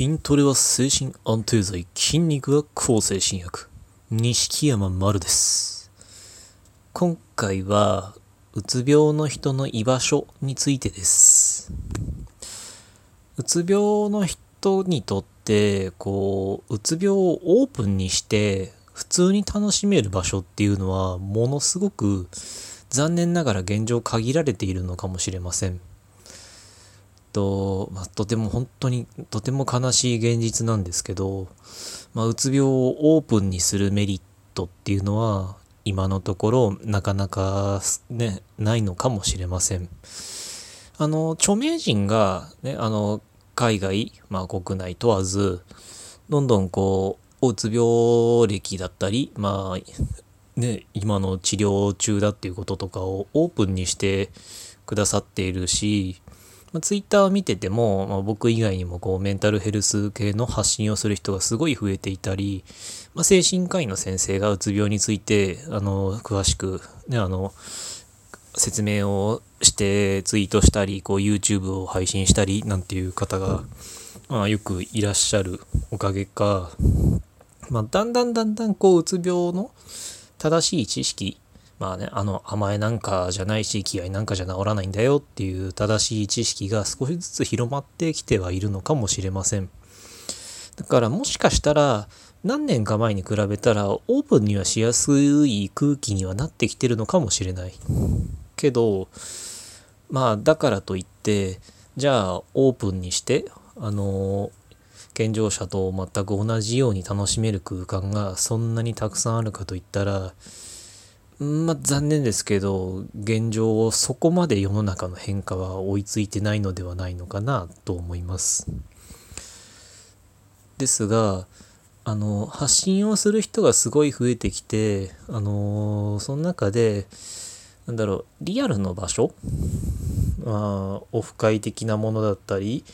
筋トレは精神安定剤、筋肉は抗精神薬。錦山丸です。今回は、うつ病の人の居場所についてです。うつ病の人にとって、こう、うつ病をオープンにして、普通に楽しめる場所っていうのは、ものすごく残念ながら現状限られているのかもしれません。と、まあ、とても本当にとても悲しい現実なんですけど、まあ、うつ病をオープンにするメリットっていうのは今のところなかなかねないのかもしれません。あの著名人がねあの海外、まあ、国内問わずどんどんこううつ病歴だったりまあね今の治療中だっていうこととかをオープンにしてくださっているしまあ、ツイッターを見てても、まあ、僕以外にもこうメンタルヘルス系の発信をする人がすごい増えていたり、まあ、精神科医の先生がうつ病についてあの詳しく、ね、あの説明をしてツイートしたりこう YouTube を配信したりなんていう方が、まあ、よくいらっしゃるおかげか、まあ、だんだんだんだんこううつ病の正しい知識まあね、あの甘えなんかじゃないし気合なんかじゃ治らないんだよっていう正しい知識が少しずつ広まってきてはいるのかもしれません。だからもしかしたら何年か前に比べたらオープンにはしやすい空気にはなってきてるのかもしれない。けどまあだからといってじゃあオープンにしてあの健常者と全く同じように楽しめる空間がそんなにたくさんあるかといったらまあ残念ですけど現状をそこまで世の中の変化は追いついてないのではないのかなと思います。ですがあの発信をする人がすごい増えてきてあのその中でなんだろうリアルの場所、まあ、オフ会的なものだったり、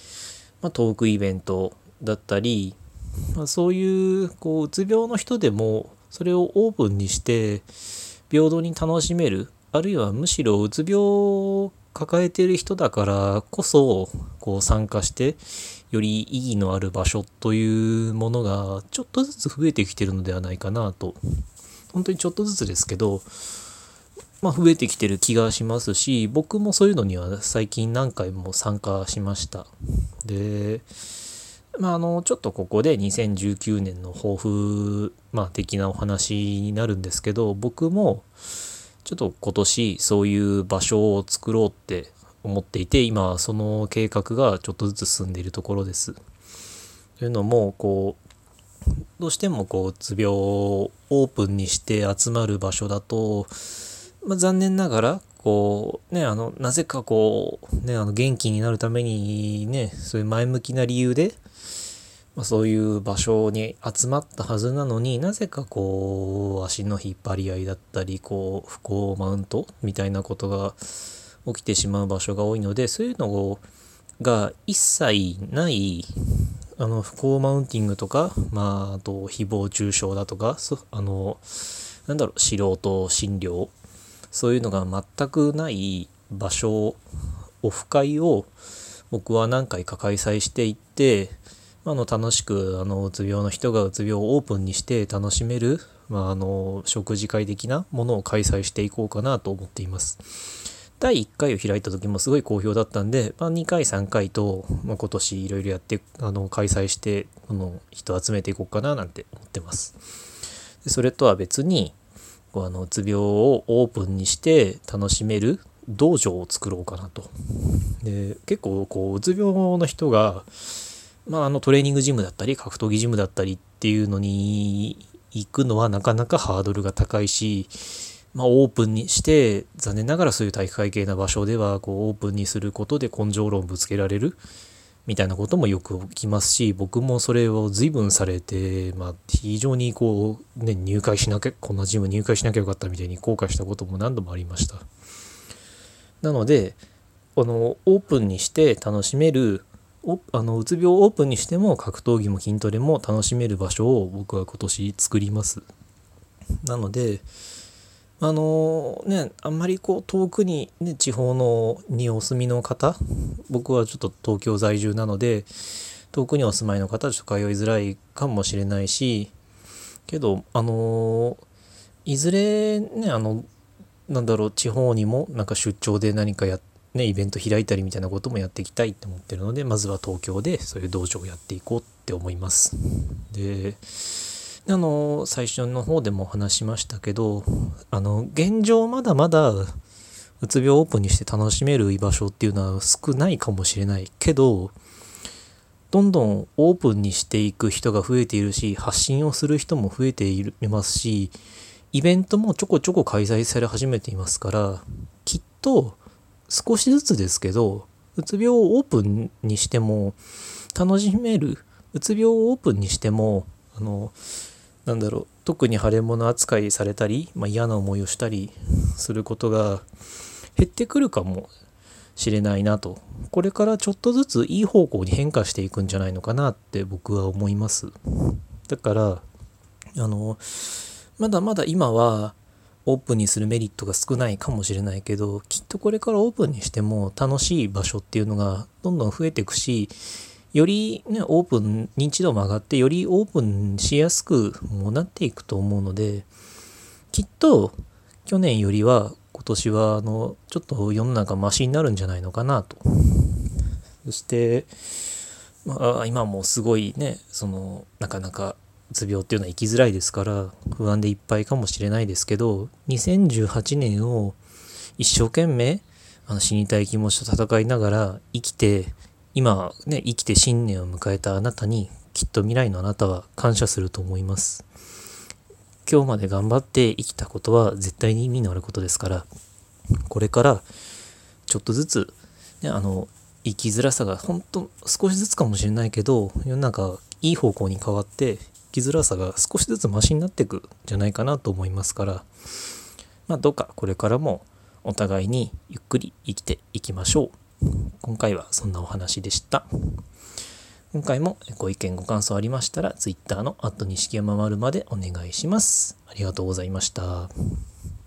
まあ、トークイベントだったり、まあ、そういうこううつ病の人でもそれをオープンにして平等に楽しめるあるいはむしろうつ病を抱えている人だからこそこう参加してより意義のある場所というものがちょっとずつ増えてきてるのではないかなと。本当にちょっとずつですけどまあ増えてきてる気がしますし僕もそういうのには最近何回も参加しました。でまあ、あのちょっとここで2019年の抱負、まあ、的なお話になるんですけど僕もちょっと今年そういう場所を作ろうって思っていて今その計画がちょっとずつ進んでいるところです。というのもこうどうしてもこううつ病をオープンにして集まる場所だと、まあ、残念ながらこうねあのなぜかこうねあの元気になるためにねそういう前向きな理由でまあ、そういう場所に集まったはずなのになぜかこう足の引っ張り合いだったりこう不幸マウントみたいなことが起きてしまう場所が多いのでそういうのが一切ないあの不幸マウンティングとか、まあ、あと誹謗中傷だとかあのなんだろう素人診療そういうのが全くない場所オフ会を僕は何回か開催していってあの楽しくあのうつ病の人がうつ病をオープンにして楽しめる、まあ、あの食事会的なものを開催していこうかなと思っています。第1回を開いた時もすごい好評だったんで、まあ、2回3回と、まあ、今年いろいろやってあの開催してこの人集めていこうかななんて思ってます。それとは別にあのうつ病をオープンにして楽しめる道場を作ろうかなと。で結構こううつ病の人がまあ、あのトレーニングジムだったり格闘技ジムだったりっていうのに行くのはなかなかハードルが高いし、まあ、オープンにして残念ながらそういう体育会系な場所ではこうオープンにすることで根性論ぶつけられるみたいなこともよく起きますし僕もそれを随分されて、まあ、非常にこう、ね、入会しなきゃこんなジム入会しなきゃよかったみたいに後悔したことも何度もありました。なのでこのオープンにして楽しめるあのうつ病をオープンにしても格闘技も筋トレも楽しめる場所を僕は今年作ります。なのであのねあんまりこう遠くに、ね、地方のにお住みの方僕はちょっと東京在住なので遠くにお住まいの方はちょっと通いづらいかもしれないしけどあのいずれねあのなんだろう地方にもなんか出張で何かやねイベント開いたりみたいなこともやっていきたいって思ってるのでまずは東京でそういう道場をやっていこうって思います。であの最初の方でも話しましたけどあの現状まだまだうつ病をオープンにして楽しめる居場所っていうのは少ないかもしれないけどどんどんオープンにしていく人が増えているし発信をする人も増えていますしイベントもちょこちょこ開催され始めていますからきっと少しずつですけどうつ病をオープンにしても楽しめるうつ病をオープンにしてもあのなんだろう特に腫れ物扱いされたり、まあ、嫌な思いをしたりすることが減ってくるかもしれないなと。これからちょっとずついい方向に変化していくんじゃないのかなって僕は思います。だからあのまだまだ今はオープンにするメリットが少ないかもしれないけどきっとこれからオープンにしても楽しい場所っていうのがどんどん増えていくしよりねオープン認知度も上がってよりオープンしやすくもなっていくと思うのできっと去年よりは今年はあのちょっと世の中マシになるんじゃないのかなと。そしてまあ今もすごいねそのなかなかうつ病っていうのは生きづらいですから不安でいっぱいかもしれないですけど2018年を一生懸命あの死にたい気持ちと戦いながら生きて今ね生きて新年を迎えたあなたにきっと未来のあなたは感謝すると思います今日まで頑張って生きたことは絶対に意味のあることですからこれからちょっとずつ、ね、あの生きづらさが本当少しずつかもしれないけど世の中いい方向に変わって生きづらさが少しずつマシになっていくんじゃないかなと思いますからまあどうかこれからもお互いにゆっくり生きていきましょう。今回はそんなお話でした。今回もご意見ご感想ありましたら Twitter の錦山丸までお願いします。ありがとうございました。